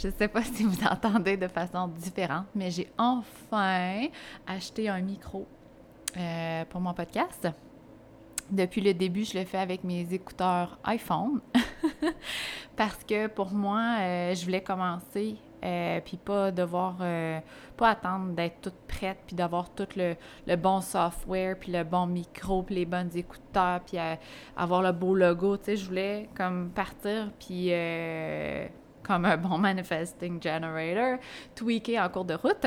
Je ne sais pas si vous entendez de façon différente, mais j'ai enfin acheté un micro euh, pour mon podcast. Depuis le début, je le fais avec mes écouteurs iPhone parce que pour moi, euh, je voulais commencer euh, puis pas devoir, pas attendre d'être toute prête, puis d'avoir tout le, bon software, puis le bon micro, puis les bonnes écouteurs, puis avoir le beau logo, tu sais, je voulais comme partir, puis comme un bon manifesting generator, tweaker en cours de route.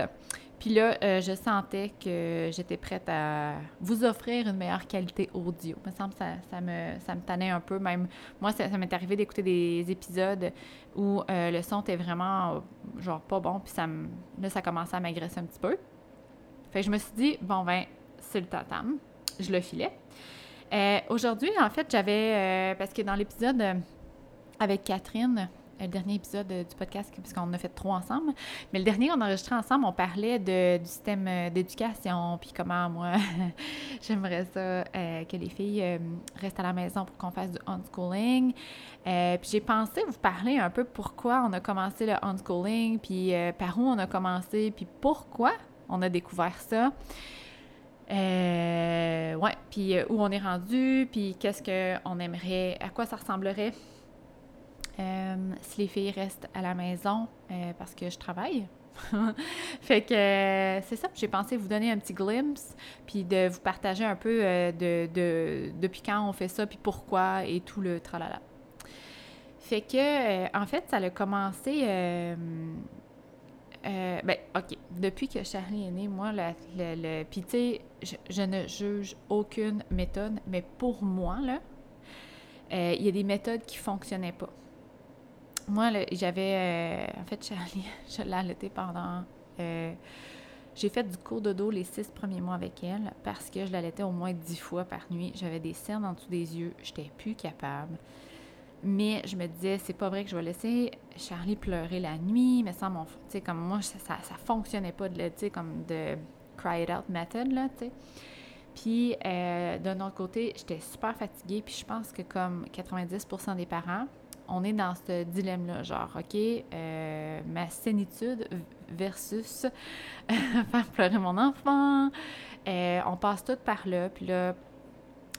Puis là, euh, je sentais que j'étais prête à vous offrir une meilleure qualité audio. Il me semble que ça, ça, me, ça me tannait un peu. Même moi, ça, m'est arrivé d'écouter des épisodes où euh, le son était vraiment, genre, pas bon. Puis ça me, là, ça commençait à m'agresser un petit peu. Fait que je me suis dit, bon, ben, c'est le tatam. Je le filais. Euh, aujourd'hui, en fait, j'avais, parce que dans l'épisode avec Catherine, le dernier épisode du podcast, puisqu'on a fait trois ensemble. Mais le dernier qu'on a enregistré ensemble, on parlait de, du système euh, d'éducation, puis comment moi, j'aimerais ça euh, que les filles euh, restent à la maison pour qu'on fasse du unschooling. puis j'ai pensé vous parler un peu pourquoi on a commencé le unschooling, puis par où on a commencé, puis pourquoi on a découvert ça. ouais, puis où on est rendu, puis qu'est-ce qu'on aimerait, à quoi ça ressemblerait euh, si les filles restent à la maison euh, parce que je travaille. fait que euh, c'est ça, j'ai pensé vous donner un petit glimpse, puis de vous partager un peu de, de, depuis quand on fait ça, puis pourquoi, et tout le tralala. Fait que, en fait, ça a commencé... ben, OK. Depuis que Charlie est né, moi, le... puis tu sais, je, je, ne juge aucune méthode, mais pour moi, là, il y a des méthodes qui fonctionnaient pas moi, j'avais. Euh, en fait, Charlie, je l'ai allaité pendant. Euh, j'ai fait du cours de dos les six premiers mois avec elle parce que je l'allaitais au moins dix fois par nuit. J'avais des cernes en dessous des yeux. J'étais plus capable. Mais je me disais, c'est pas vrai que je vais laisser Charlie pleurer la nuit, mais sans mon. Tu sais, comme moi, ça, ça, fonctionnait pas de, tu sais, comme de cry it out method, là, tu sais. Puis, euh, d'un autre côté, j'étais super fatiguée, puis je pense que comme 90% des parents, on est dans ce dilemme-là, genre, OK, euh, ma sénitude versus faire pleurer mon enfant. Euh, on passe tout par là, puis là,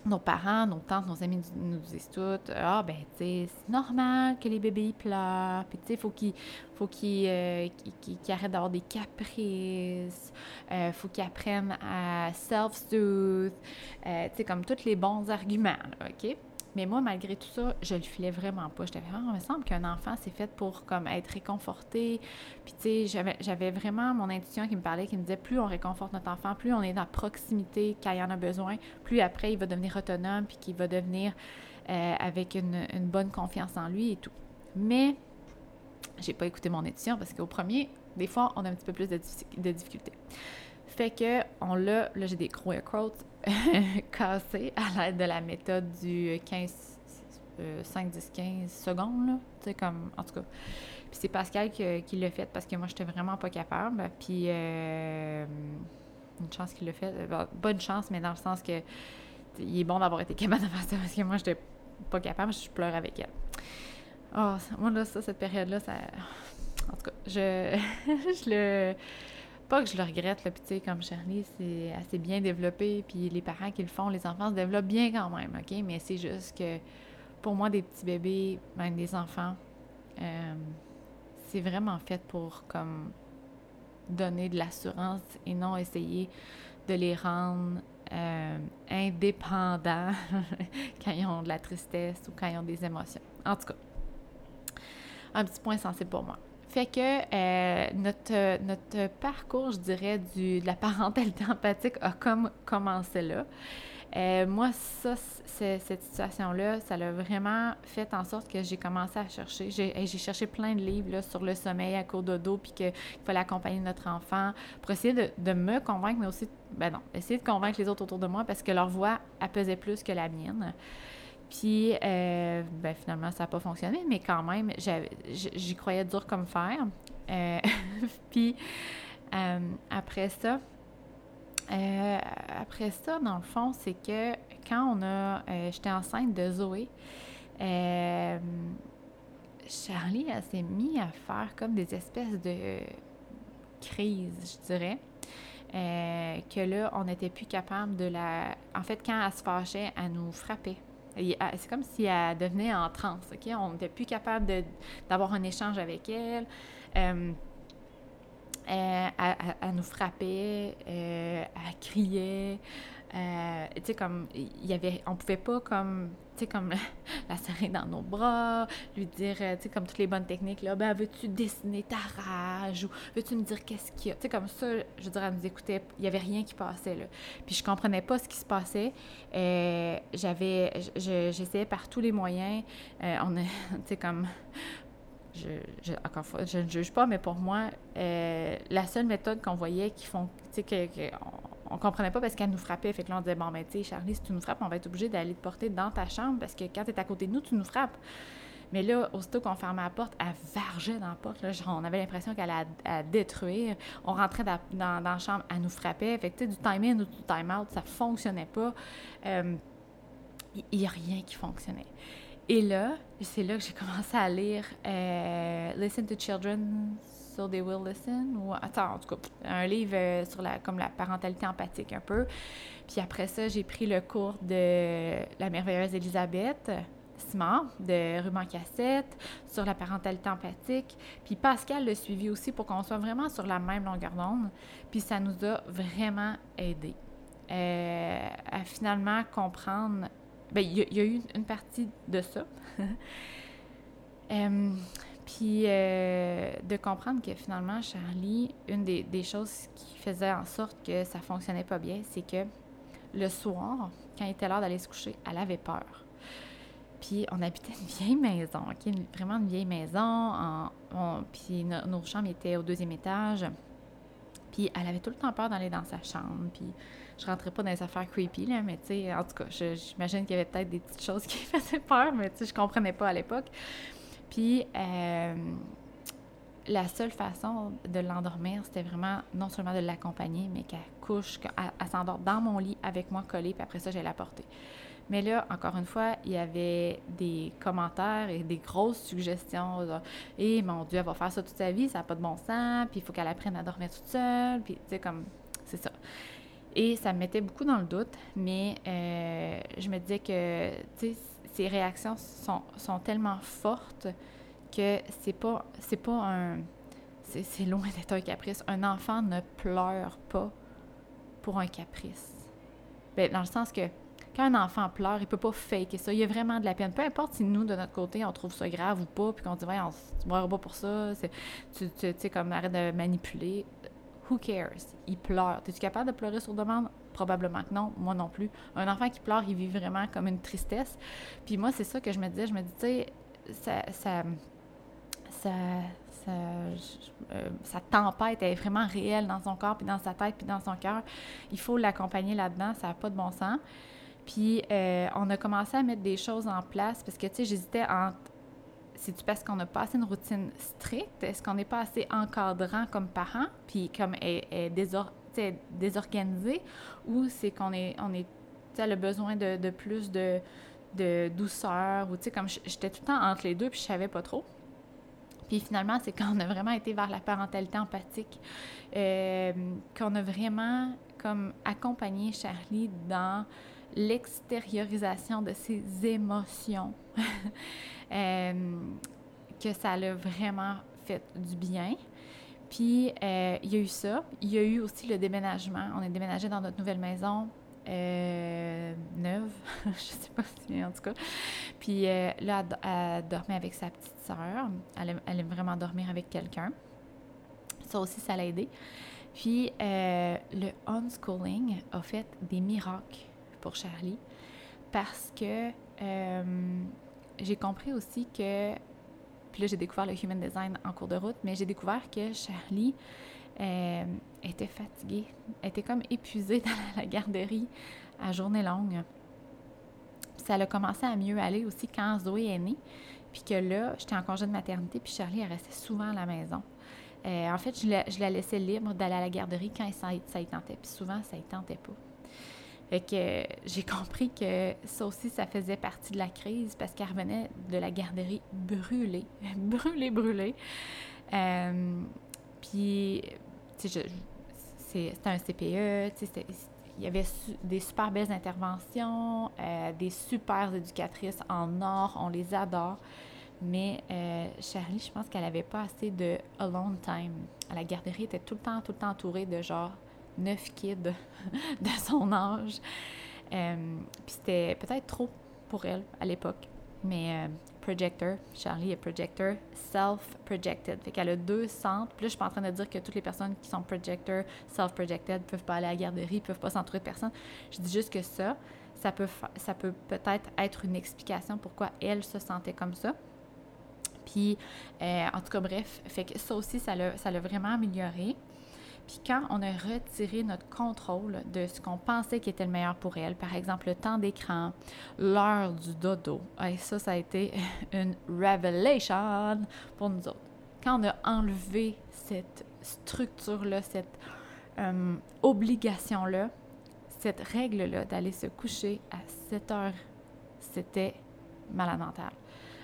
nos parents, nos tantes, nos amis nous disent toutes Ah, ben, tu sais, c'est normal que les bébés pleurent. Puis, tu sais, faut qu'ils faut qu'ils euh, arrêtent d'avoir des caprices. Il faut qu'ils apprennent à self-soothe. tu sais, comme tous les bons arguments, OK? Mais moi, malgré tout ça, je le filais vraiment pas. J'étais vraiment, il me semble qu'un enfant, c'est fait pour comme être réconforté. Puis, tu sais, j'avais vraiment mon intuition qui me parlait, qui me disait plus on réconforte notre enfant, plus on est dans proximité quand il en a besoin, plus après il va devenir autonome, puis qu'il va devenir euh, avec une, bonne confiance en lui et tout. Mais, j'ai pas écouté mon intuition parce qu'au premier, des fois, on a un petit peu plus de, de difficultés. Fait que, on l'a, là j'ai des air quotes, cassés à l'aide de la méthode du 15, 5, 10, 15 secondes, là. Comme, en tout cas. Puis c'est Pascal qui, l'a fait parce que moi, j'étais vraiment pas capable. Puis, euh, une chance qu'il l'a fait. Euh, bonne chance, mais dans le sens que il est bon d'avoir été capable de faire ça parce que moi, j'étais pas capable, je pleure avec elle. Oh, moi, là, ça, cette période-là, ça. En tout cas, je, je le pas que je le regrette, là, puis tu sais, comme Charlie, c'est assez bien développé, puis les parents qui le font, les enfants se développent bien quand même, OK? Mais c'est juste que pour moi, des petits bébés, même des enfants, euh, c'est vraiment fait pour comme donner de l'assurance et non essayer de les rendre euh, indépendants quand ils ont de la tristesse ou quand ils ont des émotions. En tout cas, un petit point sensible pour moi. Fait que euh, notre, notre parcours, je dirais, du, de la parentalité empathique a comme commencé là. Euh, moi, ça, cette situation-là, ça l'a vraiment fait en sorte que j'ai commencé à chercher. J'ai cherché plein de livres là, sur le sommeil à court de dos, puis qu'il fallait accompagner notre enfant pour essayer de, de, me convaincre, mais aussi, ben non, essayer de convaincre les autres autour de moi parce que leur voix, elle pesait plus que la mienne. Puis, euh, ben, finalement, ça n'a pas fonctionné, mais quand même, j'y croyais dur comme fer. Euh, puis, euh, après ça, après ça, dans le fond, c'est que quand on a. J'étais enceinte de Zoé, Charlie, s'est mise à faire comme des espèces de crises, je dirais. Que là, on n'était plus capable de la... En fait, quand elle se fâchait, elle nous frappait. C'est comme si elle devenait en transe, OK? On n'était plus capable d'avoir un échange avec elle. Euh, euh, elle, nous frappait, elle criait. Tu sais, comme, il y avait... On pouvait pas, comme tu sais, comme la serrer dans nos bras, lui dire, tu sais, comme toutes les bonnes techniques, là, ben, veux-tu dessiner ta rage ou veux-tu me dire qu'est-ce qu'il y a? Tu sais, comme ça, je dire, elle nous écoutait, il n'y avait rien qui passait, là. Puis je comprenais pas ce qui se passait. Euh, j'avais, j'essayais par tous les moyens, euh, on tu sais, comme, je, je, fois, je ne juge pas, mais pour moi, euh, la seule méthode qu'on voyait qui font, tu comprenait pas parce qu'elle nous frappait. Fait que là, on disait, bon, mais tu sais, Charlie, si tu nous frappes, on va être obligé d'aller te porter dans ta chambre parce que quand tu es à côté de nous, tu nous frappes. Mais là, aussitôt qu'on fermait la porte, elle vargeait dans la porte. Là, on avait l'impression qu'elle allait détruire. On rentrait dans, la chambre, elle nous frappait. Fait tu sais, du time-in ou du time-out, ça fonctionnait pas. Euh, il n'y a rien qui fonctionnait. Et là, c'est là que j'ai commencé à lire euh, Listen to Children So They Will Listen, ou attends, en tout cas, un livre euh, sur la, comme la parentalité empathique un peu. Puis après ça, j'ai pris le cours de la merveilleuse Elisabeth Simard de Ruban Cassette sur la parentalité empathique. Puis Pascal l'a suivi aussi pour qu'on soit vraiment sur la même longueur d'onde. Puis ça nous a vraiment aidé euh, à finalement comprendre. Bien, il y, a eu une partie de ça. euh, puis euh, de comprendre que finalement, Charlie, une des, choses qui faisait en sorte que ça fonctionnait pas bien, c'est que le soir, quand il était l'heure d'aller se coucher, elle avait peur. Puis on habitait une vieille maison, vraiment une vieille maison. puis nos chambres étaient au deuxième étage. Puis elle avait tout le temps peur d'aller dans sa chambre. Puis je rentrais pas dans les affaires creepy, là, mais tu sais, en tout cas, j'imagine qu'il y avait peut-être des petites choses qui faisaient peur, mais tu sais, je comprenais pas à l'époque. Puis, euh, la seule façon de l'endormir, c'était vraiment non seulement de l'accompagner, mais qu'elle couche, qu'elle s'endort dans mon lit avec moi collée, puis après ça, j'ai la porter. Mais là, encore une fois, il y avait des commentaires et des grosses suggestions. Et eh, mon Dieu, elle va faire ça toute sa vie, ça n'a pas de bon sens, puis il faut qu'elle apprenne à dormir toute seule, puis tu sais, comme, c'est ça. Et ça me mettait beaucoup dans le doute, mais euh, je me disais que, tu sais, ces réactions sont, sont tellement fortes que c'est pas pas un c'est loin d'être un caprice. Un enfant ne pleure pas pour un caprice. Bien, dans le sens que quand un enfant pleure, il peut pas faker ça. Il y a vraiment de la peine. Peu importe si nous, de notre côté, on trouve ça grave ou pas, puis qu'on dit, ouais, on, tu mourras pas pour ça, tu sais, comme arrête de manipuler. Who cares? Il pleure. Es-tu capable de pleurer sur demande? Probablement que non, moi non plus. Un enfant qui pleure, il vit vraiment comme une tristesse. Puis moi, c'est ça que je me disais. Je me dis, tu sais, ça, ça, ça, euh, sa tempête est vraiment réelle dans son corps, puis dans sa tête, puis dans son cœur. Il faut l'accompagner là-dedans, ça n'a pas de bon sens. Puis euh, on a commencé à mettre des choses en place parce que, tu sais, j'hésitais entre c'est-tu parce qu'on n'a pas assez une routine stricte? Est-ce qu'on n'est pas assez encadrant comme parent? Puis comme est, est désorganisé ou c'est qu'on est, on est, le besoin de, plus de, de, douceur ou tu sais, comme j'étais tout le temps entre les deux puis je savais pas trop. Puis finalement, c'est quand on a vraiment été vers la parentalité empathique, euh, qu'on a vraiment comme accompagné Charlie dans l'extériorisation de ses émotions, euh, que ça l'a vraiment fait du bien. Puis, euh, il y a eu ça. Il y a eu aussi le déménagement. On est déménagé dans notre nouvelle maison euh, neuve, je sais pas si, en tout cas. Puis euh, là, elle, dormait avec sa petite sœur. Elle, aime, vraiment dormir avec quelqu'un. Ça aussi, ça l'a aidé. Puis le homeschooling a fait des miracles pour Charlie parce que j'ai compris aussi que puis là, j'ai découvert le Human Design en cours de route, mais j'ai découvert que Charlie euh, était fatiguée, était comme épuisée dans la garderie à journée longue. ça a commencé à mieux aller aussi quand Zoé est née, puis que là, j'étais en congé de maternité, puis Charlie, elle restait souvent à la maison. Euh, en fait, je la, je la, laissais libre d'aller à la garderie quand ça, ça y tentait, puis souvent, ça y tentait pas. Fait que j'ai compris que ça aussi, ça faisait partie de la crise parce qu'elle revenait de la garderie brûlée, brûlée, brûlée. Euh, puis, tu sais, c'était un CPE, tu sais, il y avait des super belles interventions, euh, des super éducatrices en or, on les adore. Mais euh, Charlie, je pense qu'elle n'avait pas assez de alone time. La garderie, était tout le temps, tout le temps entourée de genre neuf kids de son âge. Euh, puis c'était peut-être trop pour elle à l'époque. Mais projector, Charlie est projector, self-projected. Fait qu'elle a deux centres. Puis là, je suis pas en train de dire que toutes les personnes qui sont projector, self-projected, peuvent pas aller à la garderie, peuvent pas s'entourer de personne. Je dis juste que ça, ça peut, ça peut peut-être être une explication pourquoi elle se sentait comme ça. Puis, euh, en tout cas, bref, fait que ça aussi, ça l'a vraiment amélioré. Puis quand on a retiré notre contrôle de ce qu'on pensait qui était le meilleur pour elle, par exemple le temps d'écran, l'heure du dodo, ça, ça a été une revelation pour nous autres. Quand on a enlevé cette structure-là, cette euh, obligation-là, cette règle-là d'aller se coucher à 7 heures, c'était malade mental.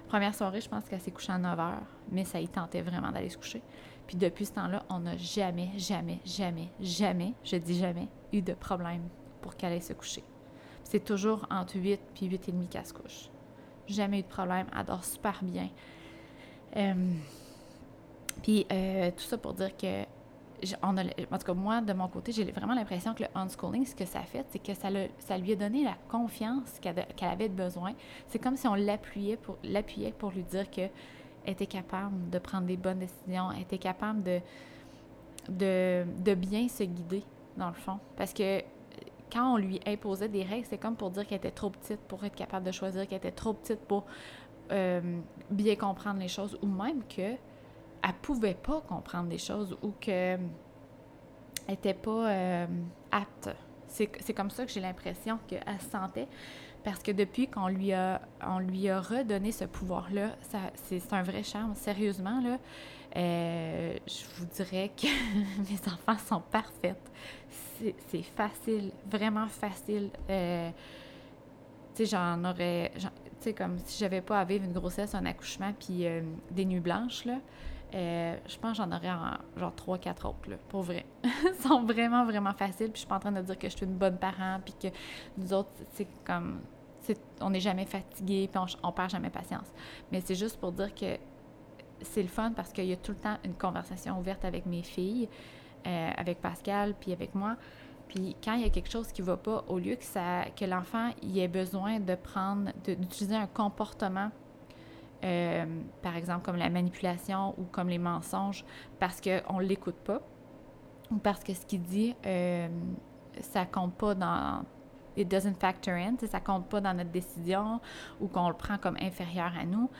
Première soirée, je pense qu'elle s'est couchée à 9 heures, mais ça y tentait vraiment d'aller se coucher. Puis depuis ce temps-là, on n'a jamais, jamais, jamais, jamais, je dis jamais, eu de problème pour qu'elle aille se coucher. C'est toujours entre 8 puis 8 et demi qu'elle se couche. Jamais eu de problème, elle dort super bien. Euh, puis euh, tout ça pour dire que a, en tout cas, moi, de mon côté, j'ai vraiment l'impression que le unschooling, ce que ça a fait, c'est que ça, lui a donné la confiance qu'elle avait besoin. C'est comme si on l'appuyait pour, l'appuyait pour lui dire que était capable de prendre des bonnes décisions, était capable de, de, bien se guider, dans le fond. Parce que quand on lui imposait des règles, c'est comme pour dire qu'elle était trop petite pour être capable de choisir, qu'elle était trop petite pour euh, bien comprendre les choses, ou même que elle pouvait pas comprendre des choses ou qu'elle n'était pas euh, apte. C'est comme ça que j'ai l'impression qu'elle se sentait. Parce que depuis qu'on lui a, on lui a redonné ce pouvoir-là, c'est un vrai charme. Sérieusement, là, euh, je vous dirais que mes enfants sont parfaites. C'est facile, vraiment facile. Euh, tu sais, j'en aurais... Tu sais, comme si j'avais pas à vivre une grossesse, un accouchement, puis euh, des nuits blanches, là. Je pense que j'en aurais genre 3-4 autres, là, pour vrai. Ils sont vraiment, vraiment faciles. Puis je suis pas en train de dire que je suis une bonne parent, puis que nous autres, c'est comme on n'est jamais fatigué, puis on, on, perd jamais patience. Mais c'est juste pour dire que c'est le fun parce qu'il y a tout le temps une conversation ouverte avec mes filles, euh, avec Pascal, puis avec moi. Puis quand il y a quelque chose qui ne va pas, au lieu que, que l'enfant ait besoin de prendre, d'utiliser un comportement, euh, par exemple comme la manipulation ou comme les mensonges, parce qu'on ne l'écoute pas, ou parce que ce qu'il dit, euh, ça compte pas dans it doesn't factor in, ça compte pas dans notre décision ou qu'on le prend comme inférieur à nous.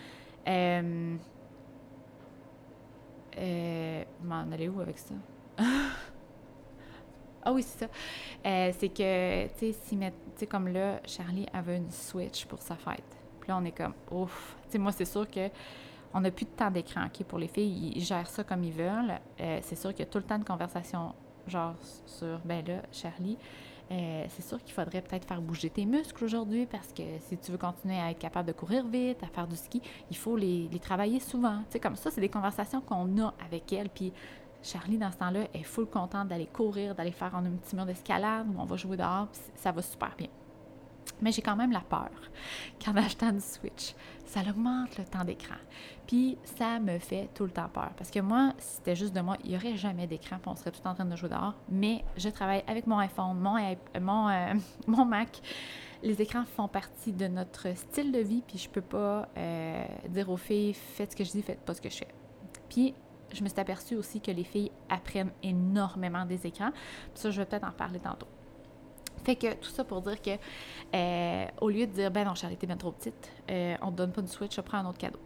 Euh, euh, m'en aller où avec ça? ah oui, c'est ça. Euh, c'est que, tu sais, si, comme là, Charlie avait une Switch pour sa fête. Puis là, on est comme, ouf. Tu sais, moi, c'est sûr que on n'a plus de temps d'écran, OK, pour les filles. Ils gèrent ça comme ils veulent. Euh, c'est sûr qu'il y a tout le temps de conversation, genre, sur, ben là, Charlie, euh, c'est sûr qu'il faudrait peut-être faire bouger tes muscles aujourd'hui parce que si tu veux continuer à être capable de courir vite, à faire du ski, il faut les, travailler souvent. Tu comme ça, c'est des conversations qu'on a avec elle. Puis Charlie, dans ce temps-là, est full contente d'aller courir, d'aller faire un petit mur d'escalade où on va jouer dehors, puis ça va super bien. Mais j'ai quand même la peur qu'en achetant du Switch, ça augmente le temps d'écran. Puis ça me fait tout le temps peur. Parce que moi, si c'était juste de moi, il n'y aurait jamais d'écran, on serait tout en train de jouer dehors. Mais je travaille avec mon iPhone, mon, mon, euh, mon Mac. Les écrans font partie de notre style de vie, puis je peux pas euh, dire aux filles, faites ce que je dis, faites pas ce que je fais. Puis je me suis aperçue aussi que les filles apprennent énormément des écrans. Puis ça, je vais peut-être en parler tantôt. Fait tout ça pour dire que euh, au lieu de dire ben non, Charlie, t'es bien trop petite, euh, on te donne pas de Switch, je prends un autre cadeau.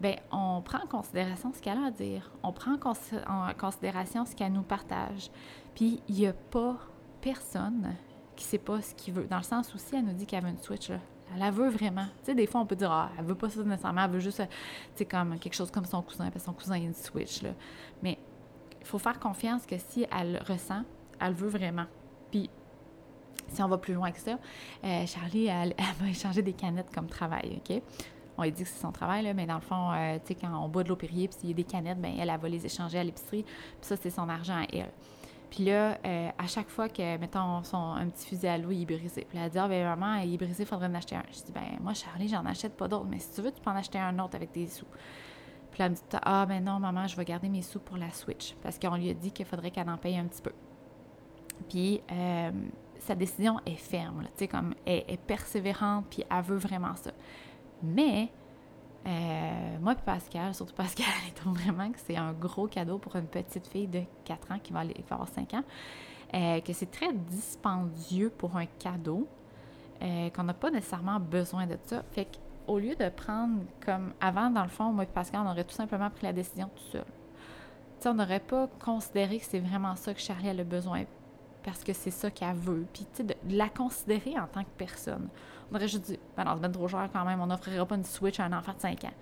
Ben, on prend en considération ce qu'elle a à dire. On prend en, considération ce qu'elle nous partage. Puis il n'y a pas personne qui sait pas ce qu'il veut. Dans le sens où si elle nous dit qu'elle veut une Switch, elle la veut vraiment. Tu sais, des fois, on peut dire, ah, elle veut pas ça nécessairement, elle veut juste, tu sais, comme quelque chose comme son cousin, parce que son cousin a une Switch, là. Mais il faut faire confiance que si elle ressent, elle veut vraiment. Puis si on va plus loin que ça, euh, Charlie, elle, va échanger des canettes comme travail, OK? On lui dit que c'est son travail, mais dans le fond, euh, tu sais, quand on boit de l'eau puis s'il y a des canettes, bien, elle, elle va les échanger à l'épicerie, puis ça, c'est son argent à elle. Puis là, euh, à chaque fois que, mettons, son, un petit fusil à l'eau, il est brisé. Puis elle dit, ah, ben maman, il est brisé, il faudrait en acheter un. Je dis, ben moi, Charlie, j'en achète pas d'autres, mais si tu veux, tu peux en acheter un autre avec des sous. Puis là, elle me dit, ah, ben non, maman, je vais garder mes sous pour la Switch, parce qu'on lui a dit qu'il faudrait qu'elle en paye un petit peu. Puis, euh, sa décision est ferme, tu sais, comme elle est persévérante, puis elle veut vraiment ça. Mais, euh, moi et Pascal, surtout Pascal, elle trouve vraiment que c'est un gros cadeau pour une petite fille de 4 ans qui va, aller, avoir 5 ans, euh, que c'est très dispendieux pour un cadeau, euh, qu'on n'a pas nécessairement besoin de ça. Fait qu'au lieu de prendre comme avant, dans le fond, moi et Pascal, on aurait tout simplement pris la décision tout seul. sais, on n'aurait pas considéré que c'est vraiment ça que Charlie a besoin parce que c'est ça qu'elle veut. Puis, tu sais, de, la considérer en tant que personne. On aurait juste dit, ben non, c'est bien trop cher quand même, on n'offrira pas une Switch à un enfant de 5 ans.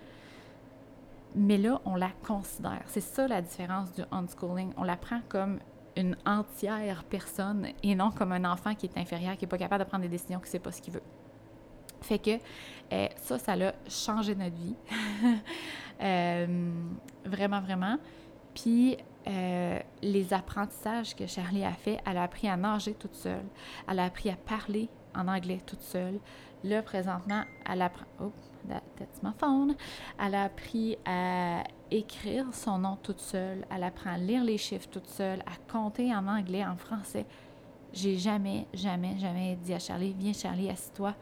Mais là, on la considère. C'est ça la différence du unschooling. On la prend comme une entière personne et non comme un enfant qui est inférieur, qui n'est pas capable de prendre des décisions, qui ne sait pas ce qu'il veut. Fait que euh, ça, ça a changé notre vie. euh, vraiment, vraiment. Puis euh, les apprentissages que Charlie a fait, elle a appris à nager toute seule. Elle a appris à parler en anglais toute seule. Là, présentement, elle. Oh, phone. Elle a appris à écrire son nom toute seule. Elle apprend à lire les chiffres toute seule, à compter en anglais, en français. J'ai jamais, jamais, jamais dit à Charlie, viens Charlie, assis-toi,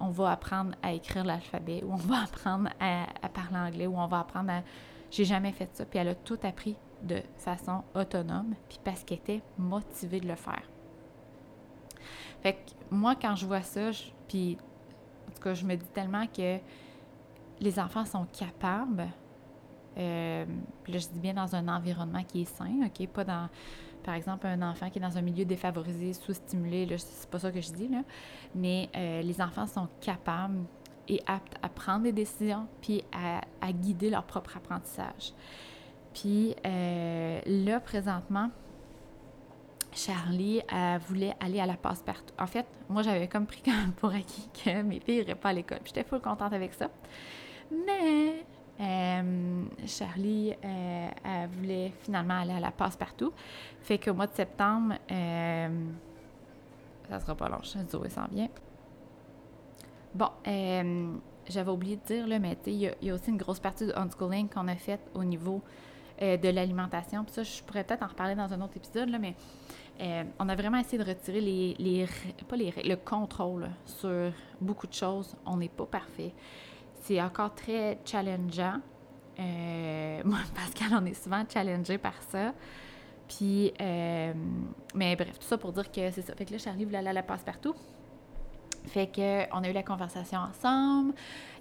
on va apprendre à écrire l'alphabet, ou on va apprendre à, à, parler anglais, ou on va apprendre à... J'ai jamais fait ça. Puis elle a tout appris de façon autonome, puis parce qu'elle était motivée de le faire. Fait que moi, quand je vois ça, puis en tout cas, je me dis tellement que les enfants sont capables, euh, puis là, je dis bien dans un environnement qui est sain, OK? Pas dans, par exemple, un enfant qui est dans un milieu défavorisé, sous-stimulé, là, c'est pas ça que je dis, là, mais euh, les enfants sont capables et aptes à prendre des décisions, puis à, guider leur propre apprentissage. Puis euh, là, présentement, Charlie elle voulait aller à la passe-partout. En fait, moi, j'avais comme pris comme pour acquis que mes filles n'iraient pas à l'école. J'étais full contente avec ça. Mais euh, Charlie, euh, voulait finalement aller à la passe-partout. Fait qu'au mois de septembre, euh, ça sera pas long, je s'en vient. Bon, j'avais oublié de dire, là, mais il y, a aussi une grosse partie du unschooling qu'on a faite au niveau euh, de l'alimentation. Puis ça, je pourrais peut-être en reparler dans un autre épisode, là, mais euh, on a vraiment essayé de retirer les, pas les, le contrôle sur beaucoup de choses. On n'est pas parfait. C'est encore très challengeant. Euh, moi, Pascal, on est souvent challengé par ça. Puis, mais bref, tout ça pour dire que c'est ça. Fait que là, Charlie voulait aller à la passe-partout. Fait qu'on a eu la conversation ensemble.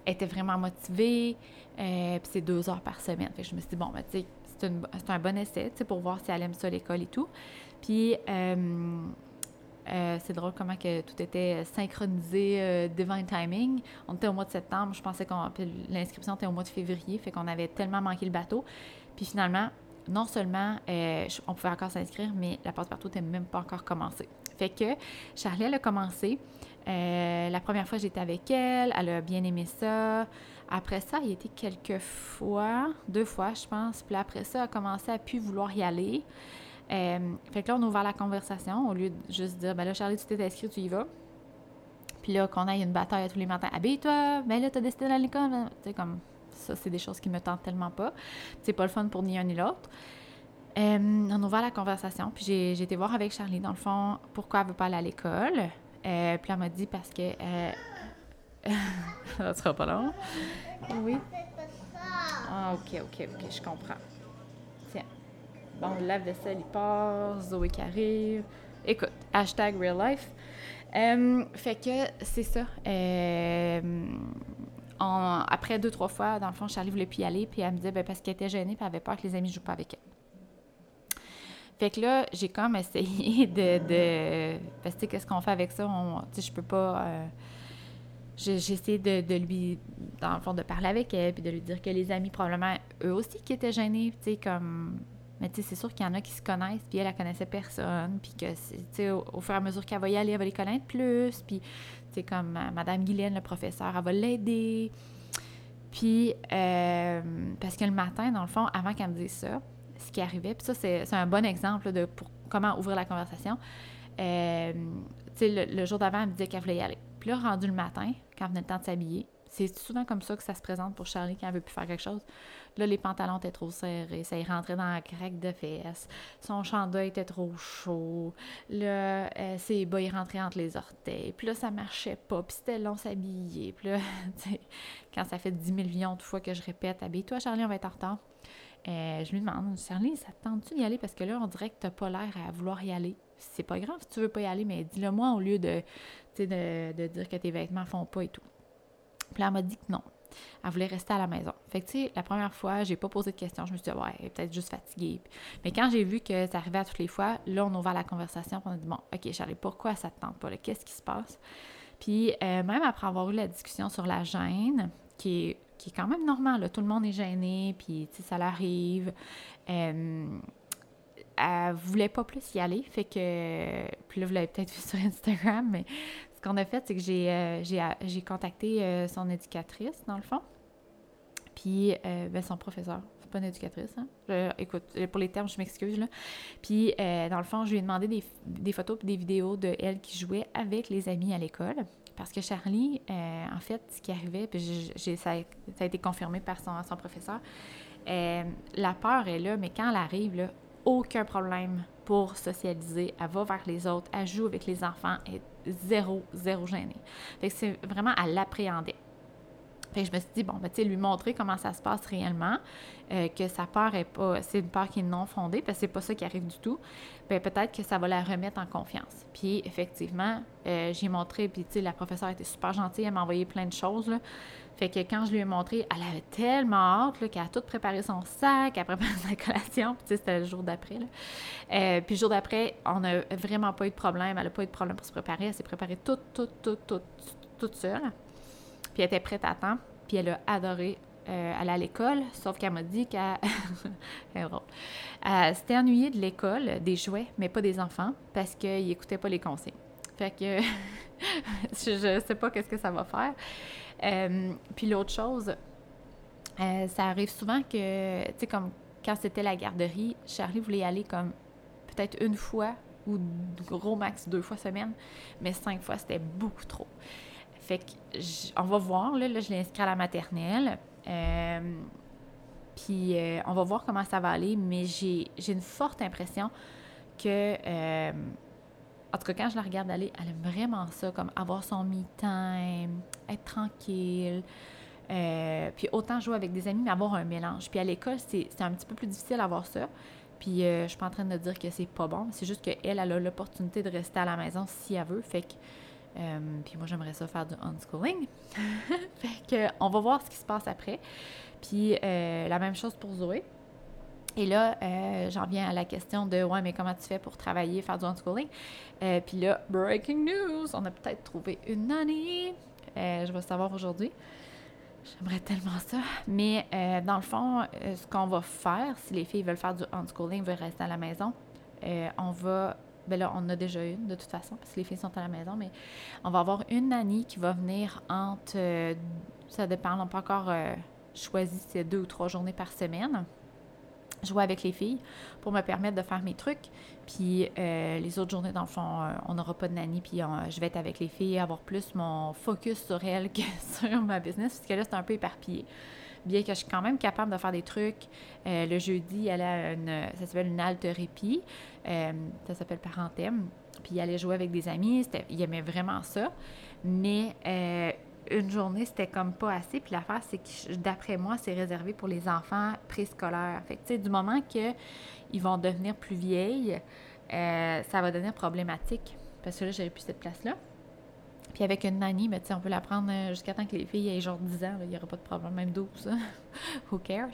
Elle était vraiment motivée. puis c'est deux heures par semaine. Fait que je me suis dit, bon, ben, tu sais, c'est un bon essai, pour voir si elle aime ça l'école et tout. Puis, euh, euh, c'est drôle comment que tout était synchronisé, euh, divine timing. On était au mois de septembre, je pensais qu'on. l'inscription était au mois de février, fait qu'on avait tellement manqué le bateau. Puis finalement, non seulement on pouvait encore s'inscrire, mais la passe-partout n'était même pas encore commencée. Fait que Charlie, elle a commencé. La première fois, j'étais avec elle, elle a bien aimé ça. Après ça, il était quelques fois, deux fois, je pense. Puis après ça, elle a commencé à plus vouloir y aller. Euh, fait que là, on a ouvert la conversation au lieu de juste dire, ben là, Charlie, tu t'es inscrit, tu y vas. Puis là, qu'on aille une bataille tous les matins, habille-toi, ben là, t'as décidé d'aller à l'école. Tu sais, comme ça, c'est des choses qui me tentent tellement pas. C'est pas le fun pour ni un ni l'autre. Euh, on a ouvert la conversation, puis j'ai été voir avec Charlie, dans le fond, pourquoi elle veut pas aller à l'école. Euh, puis elle m'a dit parce que ça sera pas long. Oui. Ah, ok, ok, ok, je comprends. Tiens. Bon, le lave-vaisselle, il part. Zoé qui arrive. Écoute, hashtag real life. Euh, fait que c'est ça. Euh, après deux, trois fois, dans le fond, Charlie voulait plus y aller, puis elle me disait ben, parce qu'elle était gênée, puis elle avait peur que les amis ne jouent pas avec elle. Fait que là, j'ai comme essayé de. de parce que, qu'est-ce qu'on fait avec ça? On, je peux pas. Euh, j'ai essayé de, de, lui, dans le fond, de parler avec elle, puis de lui dire que les amis, probablement, eux aussi, qui étaient gênés, tu sais, comme, Mais tu sais, c'est sûr qu'il y en a qui se connaissent, puis elle, elle connaissait personne, puis que, tu sais, au, fur et à mesure qu'elle va y aller, elle va les connaître plus, puis, tu sais, comme Madame le professeur, elle va l'aider. Puis, euh, parce que le matin, dans le fond, avant qu'elle me dise ça, ce qui arrivait, puis ça, c'est un bon exemple de comment ouvrir la conversation. Euh, le, le, jour d'avant, elle me disait qu'elle voulait y aller. Puis là, rendu le matin, quand venait le temps de s'habiller, c'est souvent comme ça que ça se présente pour Charlie quand elle veut plus faire quelque chose. Là, les pantalons étaient trop serrés, ça y rentrait dans la craque de fesses. Son chandail était trop chaud. Là, euh, ses bas, ils rentraient entre les orteils. Puis là, ça marchait pas. Puis c'était long s'habiller. Puis là, quand ça fait 10 millions de fois que je répète, habille-toi, Charlie, on va être en retard. Euh, je lui demande, Charlie, ça te tente-tu d'y aller? Parce que là, on dirait que t'as pas l'air à vouloir y aller. C'est pas grave si tu veux pas y aller, mais dis-le moi au lieu de, dire que tes vêtements font pas et tout. Puis là, elle m'a dit que non. Elle voulait rester à la maison. Fait que, tu sais, la première fois, j'ai pas posé de questions. Je me suis dit, ouais, elle est peut-être juste fatiguée. Mais quand j'ai vu que ça arrivait à toutes les fois, là, on a ouvert la conversation. on a dit, bon, OK, Charlie, pourquoi ça te tente pas? Qu'est-ce qui se passe? Puis, euh, même après avoir eu la discussion sur la gêne, qui est, qui est quand même normal, là, tout le monde est gêné, puis, ça l'arrive. Euh, elle voulait pas plus y aller, fait que... Puis là, vous l'avez peut-être vu sur Instagram, mais ce qu'on a fait, c'est que j'ai, euh, j'ai, contacté euh, son éducatrice, dans le fond, puis euh, ben, son professeur. C'est pas une éducatrice, hein? écoute, pour les termes, je m'excuse, là. Puis, dans le fond, je lui ai demandé des, des photos et des vidéos de elle qui jouait avec les amis à l'école. Parce que Charlie, en fait, ce qui arrivait, puis ça, a, été confirmé par son, professeur, la peur est là, mais quand elle arrive, aucun problème pour socialiser. Elle va vers les autres, elle joue avec les enfants, elle zéro, zéro gêné. Fait que c'est vraiment à l'appréhender. Je me suis dit, bon, ben, tu sais, lui montrer comment ça se passe réellement, euh, que sa peur est pas, c'est une peur qui est non fondée, parce que c'est pas ça qui arrive du tout, ben peut-être que ça va la remettre en confiance. Puis effectivement, euh, j'ai montré, puis tu sais, la professeure était super gentille, elle m'a envoyé plein de choses. Fait que quand je lui ai montré, elle avait tellement hâte qu'elle a tout préparé son sac, elle a préparé sa collation, puis c'était le jour d'après. Euh, puis le jour d'après, on n'a vraiment pas eu de problème. Elle n'a pas eu de problème pour se préparer. Elle s'est préparée toute, toute, toute, toute, toute seule. Puis elle était prête à temps. Puis elle a adoré euh, aller à l'école, sauf qu'elle m'a dit qu'elle elle s'était ennuyée de l'école, des jouets, mais pas des enfants, parce qu'ils n'écoutaient pas les conseils. Fait que je ne sais pas qu'est-ce que ça va faire. Euh, puis l'autre chose, euh, ça arrive souvent que, tu sais, comme quand c'était la garderie, Charlie voulait y aller comme peut-être une fois ou gros max deux fois semaine, mais cinq fois, c'était beaucoup trop. Fait que, on va voir, là, là je l'ai inscrit à la maternelle. Euh, puis on va voir comment ça va aller, mais j'ai une forte impression que en tout cas, quand je la regarde aller, elle aime vraiment ça, comme avoir son me-time, être tranquille. Euh, puis autant jouer avec des amis, mais avoir un mélange. Puis à l'école, c'est un petit peu plus difficile d'avoir ça. Puis euh, je suis pas en train de dire que c'est pas bon, c'est juste qu'elle, elle a l'opportunité de rester à la maison si elle veut. Fait que. Euh, puis moi, j'aimerais ça faire du unschooling. fait que, on va voir ce qui se passe après. Puis la même chose pour Zoé. Et là, euh, j'en viens à la question de Ouais, mais comment tu fais pour travailler, faire du homeschooling? Euh, Puis là, breaking news, on a peut-être trouvé une. Euh, je vais savoir aujourd'hui. J'aimerais tellement ça. Mais euh, dans le fond, ce qu'on va faire, si les filles veulent faire du homeschooling, veulent rester à la maison, on va. Ben là, on a déjà une de toute façon, parce que les filles sont à la maison, mais on va avoir une nanny qui va venir entre. ça dépend, on n'a pas encore choisi, c'est deux ou trois journées par semaine jouer avec les filles pour me permettre de faire mes trucs. Puis euh, les autres journées, dans le fond, euh, on n'aura pas de nanny, puis je vais être avec les filles, avoir plus mon focus sur elles que sur ma business, parce là, c'est un peu éparpillé. Bien que je suis quand même capable de faire des trucs. Euh, le jeudi, elle a une, ça s'appelle une altérépi, ça s'appelle Parenthème. Puis elle allait jouer avec des amis, il aimait vraiment ça. Mais une journée, c'était comme pas assez. Puis l'affaire, c'est que d'après moi, c'est réservé pour les enfants préscolaires. Fait que, tu sais, du moment qu'ils vont devenir plus vieilles, euh, ça va devenir problématique. Parce que là, j'avais plus cette place-là. Puis avec une nanny, ben, on peut la prendre euh, jusqu'à temps que les filles aient genre 10 ans. Il n'y aura pas de problème, même 12. Who cares?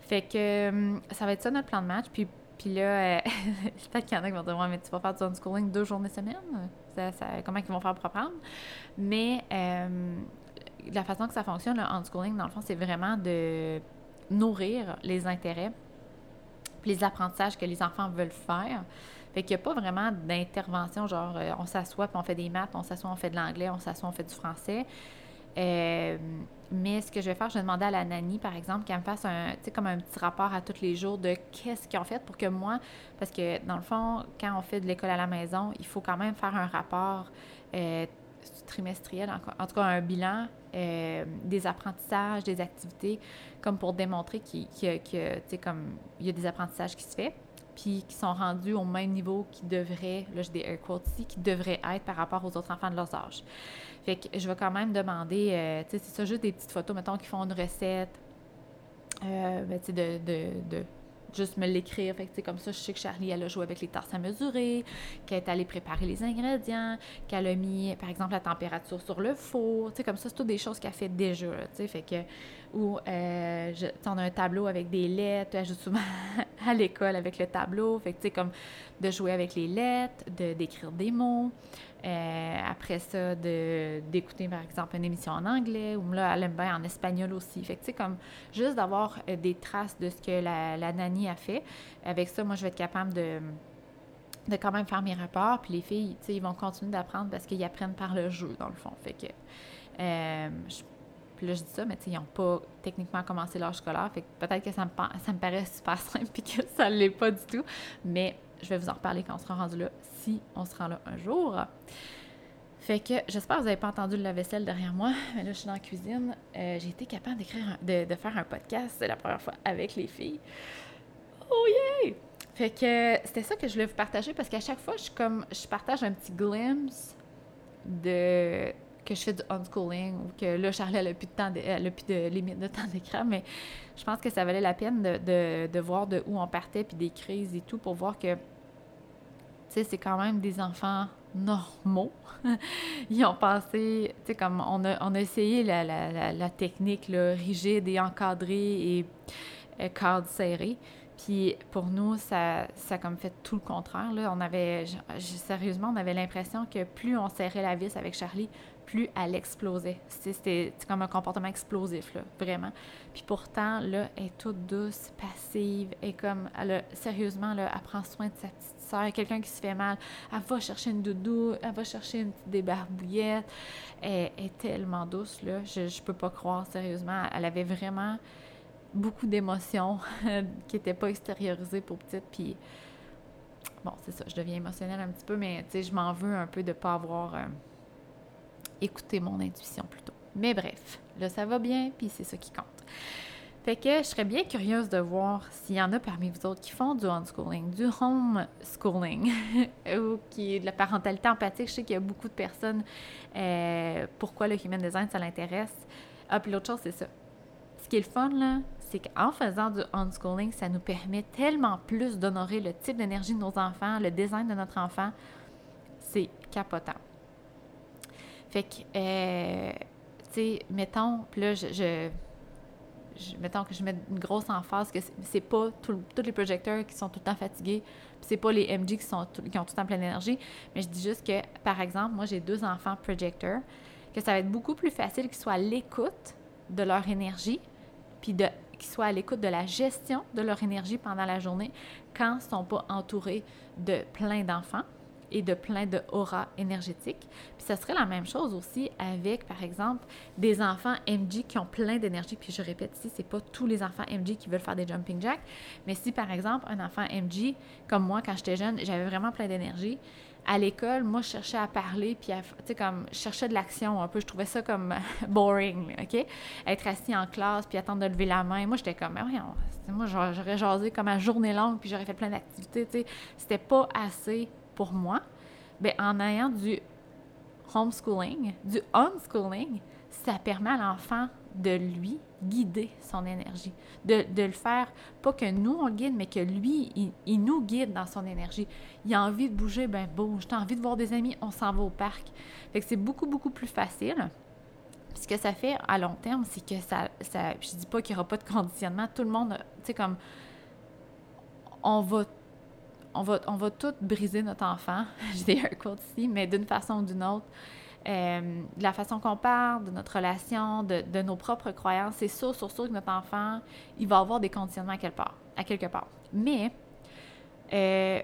Fait que euh, ça va être ça notre plan de match. Puis, puis là, peut-être qu'il y en a qui vont dire mais tu vas faire du homeschooling deux journées semaine? comment ils vont faire pour apprendre? Mais euh, la façon que ça fonctionne, le unschooling, dans le fond, c'est vraiment de nourrir les intérêts puis les apprentissages que les enfants veulent faire. Fait qu'il n'y a pas vraiment d'intervention, genre euh, on s'assoit puis on fait des maths, on s'assoit, on fait de l'anglais, on s'assoit, on fait du français. Euh, mais ce que je vais faire, je vais demander à la nanny, par exemple, qu'elle me fasse un, comme un petit rapport à tous les jours de qu'est-ce qu'ils ont fait pour que moi, parce que dans le fond, quand on fait de l'école à la maison, il faut quand même faire un rapport euh, trimestriel, en, tout cas un bilan des apprentissages, des activités, comme pour démontrer qu'il y, a, des apprentissages qui se font puis qui sont rendus au même niveau qu'ils devraient, là j'ai des air quotes ici, qui devraient être par rapport aux autres enfants de leur âge. Fait que je vais quand même demander, euh, tu sais, c'est ça, juste des petites photos, mettons, qui font une recette, euh, ben, tu sais, de, de, de juste me l'écrire. Fait que, comme ça, je sais que Charlie, elle a joué avec les tasses à mesurer, qu'elle est allée préparer les ingrédients, qu'elle a mis, par exemple, la température sur le four. Tu sais, comme ça, c'est toutes des choses qu'elle fait déjà, tu sais. Fait que, ou, euh, je, on a un tableau avec des lettres, elle souvent à l'école avec le tableau. Fait que, comme de jouer avec les lettres, de, d'écrire des mots. Euh, après ça, de, d'écouter, par exemple, une émission en anglais, ou là, elle aime bien en espagnol aussi. Fait que, comme juste d'avoir euh, des traces de ce que la, la nanny a fait. Avec ça, moi, je vais être capable de, de quand même faire mes rapports. Puis les filles, tu sais, ils vont continuer d'apprendre parce qu'ils apprennent par le jeu, dans le fond. Fait que, euh, là, je dis ça, mais ils n'ont pas techniquement commencé l'âge scolaire. Fait que peut-être que ça me, ça me paraît super simple puis que ça ne l'est pas du tout. Mais je vais vous en reparler quand on sera rendu là, si on se rend là un jour. Fait que j'espère que vous n'avez pas entendu le lave-vaisselle derrière moi, mais là je suis dans la cuisine. Euh, j'ai été capable d'écrire, de, de, faire un podcast, c'est la première fois avec les filles. Oh yeah! Fait que c'était ça que je voulais vous partager parce qu'à chaque fois, je, comme, je partage un petit glimpse de que je fais du unschooling ou que là, Charlie n'a plus de temps, elle a plus de limite de temps d'écran, mais je pense que ça valait la peine de, de, voir de où on partait puis des crises et tout pour voir que sais, c'est quand même des enfants normaux. Ils ont passé, tu sais, comme on a, on a essayé la, la, la, technique là, rigide et encadrée et euh, cadre serré. Puis pour nous, ça, ça a comme fait tout le contraire. Là. On avait, sérieusement, on avait l'impression que plus on serrait la vis avec Charlie, plus elle explosait. C'était comme un comportement explosif, là, vraiment. Puis pourtant, là, elle est toute douce, passive, et comme, elle sérieusement, là, elle prend soin de sa petite soeur. Quelqu'un qui se fait mal, elle va chercher une doudou, elle va chercher une petite débarbouillette. Elle, est tellement douce, là. Je, je peux pas croire, sérieusement. Elle avait vraiment beaucoup d'émotions qui n'étaient pas extériorisées pour petite, puis bon, c'est ça, je deviens émotionnelle un petit peu, mais tu sais, je m'en veux un peu de ne pas avoir... Euh, écouter mon intuition plutôt. Mais bref, là, ça va bien, puis c'est ça qui compte. Fait que je serais bien curieuse de voir s'il y en a parmi vous autres qui font du homeschooling, du homeschooling, ou qui est de la parentalité empathique. Je sais qu'il y a beaucoup de personnes, euh, pourquoi le human design, ça l'intéresse. Ah, puis l'autre chose, c'est ça. Ce qui est le fun, là, c'est qu'en faisant du homeschooling, ça nous permet tellement plus d'honorer le type d'énergie de nos enfants, le design de notre enfant. C'est capotant. Fait que, euh, tu sais, mettons, puis là, je, je, mettons que je mets une grosse emphase que c'est pas tous les projecteurs qui sont tout le temps fatigués, puis c'est pas les MG qui, sont qui ont tout le temps plein d'énergie, mais je dis juste que, par exemple, moi, j'ai deux enfants projecteurs, que ça va être beaucoup plus facile qu'ils soient à l'écoute de leur énergie, puis de qu'ils soient à l'écoute de la gestion de leur énergie pendant la journée quand ils ne sont pas entourés de plein d'enfants et de plein de aura énergétique. Puis ça serait la même chose aussi avec, par exemple, des enfants MG qui ont plein d'énergie. Puis je répète ici, c'est pas tous les enfants MG qui veulent faire des jumping jacks, mais si par exemple un enfant MG, comme moi quand j'étais jeune, j'avais vraiment plein d'énergie, à l'école, moi, je cherchais à parler, puis, tu sais, comme, je cherchais de l'action un peu. Je trouvais ça comme boring, OK? Être assis en classe, puis attendre de lever la main. Moi, j'étais comme, moi, j'aurais jasé comme à journée longue, puis j'aurais fait plein d'activités, tu sais. C'était pas assez pour moi, bien, en ayant du homeschooling, du unschooling, ça permet à l'enfant de lui guider son énergie, de, de, le faire, pas que nous on guide, mais que lui, il, nous guide dans son énergie. Il a envie de bouger, ben bouge. T'as envie de voir des amis, on s'en va au parc. Fait que c'est beaucoup, beaucoup plus facile. Ce que ça fait à long terme, c'est que ça, ça je dis pas qu'il n'y aura pas de conditionnement. Tout le monde, tu sais, comme, on va on va, on va tout briser notre enfant, j'ai des quotes ici, mais d'une façon ou d'une autre. Euh, de la façon qu'on parle, de notre relation, de, de nos propres croyances, c'est sûr, sûr, sûr que notre enfant, il va avoir des conditionnements à quelque part. à quelque part. Mais euh,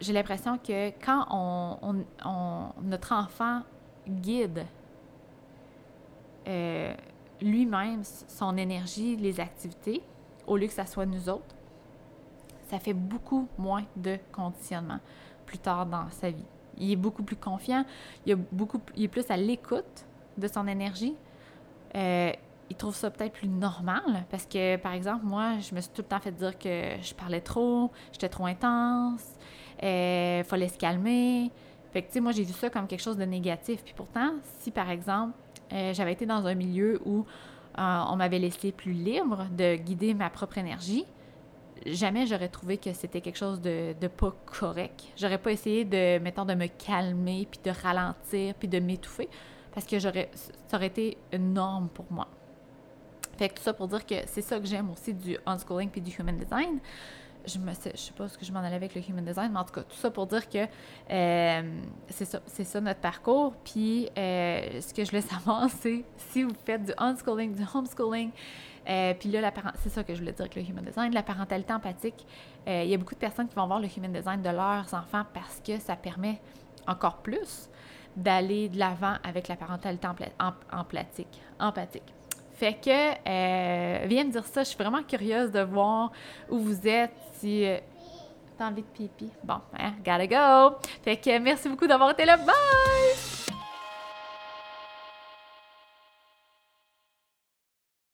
j'ai l'impression que quand on, notre enfant guide euh, lui-même son énergie, les activités, au lieu que ça soit nous autres, ça fait beaucoup moins de conditionnement plus tard dans sa vie. Il est beaucoup plus confiant, il, beaucoup, il est plus à l'écoute de son énergie. Euh, il trouve ça peut-être plus normal parce que, par exemple, moi, je me suis tout le temps fait dire que je parlais trop, j'étais trop intense, il euh, fallait se calmer. Tu sais, moi, j'ai vu ça comme quelque chose de négatif. Puis pourtant, si, par exemple, euh, j'avais été dans un milieu où on m'avait laissé plus libre de guider ma propre énergie, jamais j'aurais trouvé que c'était quelque chose de, de pas correct. J'aurais pas essayé de, mettons, de me calmer, puis de ralentir, puis de m'étouffer, parce que j'aurais, ça aurait été une norme pour moi. Fait que tout ça pour dire que c'est ça que j'aime aussi du unschooling puis du human design. Je ne sais, pas ce que je m'en allais avec le human design, mais en tout cas, tout ça pour dire que euh, c'est ça, ça notre parcours. Puis euh, ce que je voulais savoir, c'est si vous faites du unschooling, du homeschooling, euh, puis là, c'est ça que je voulais dire avec le human design, la parentalité empathique. Il y a beaucoup de personnes qui vont voir le human design de leurs enfants parce que ça permet encore plus d'aller de l'avant avec la parentalité empathique. empathique. Fait que, euh, viens me dire ça. Je suis vraiment curieuse de voir où vous êtes. Si euh, t'as envie de pipi. Bon, hein, gotta go. Fait que merci beaucoup d'avoir été là. Bye!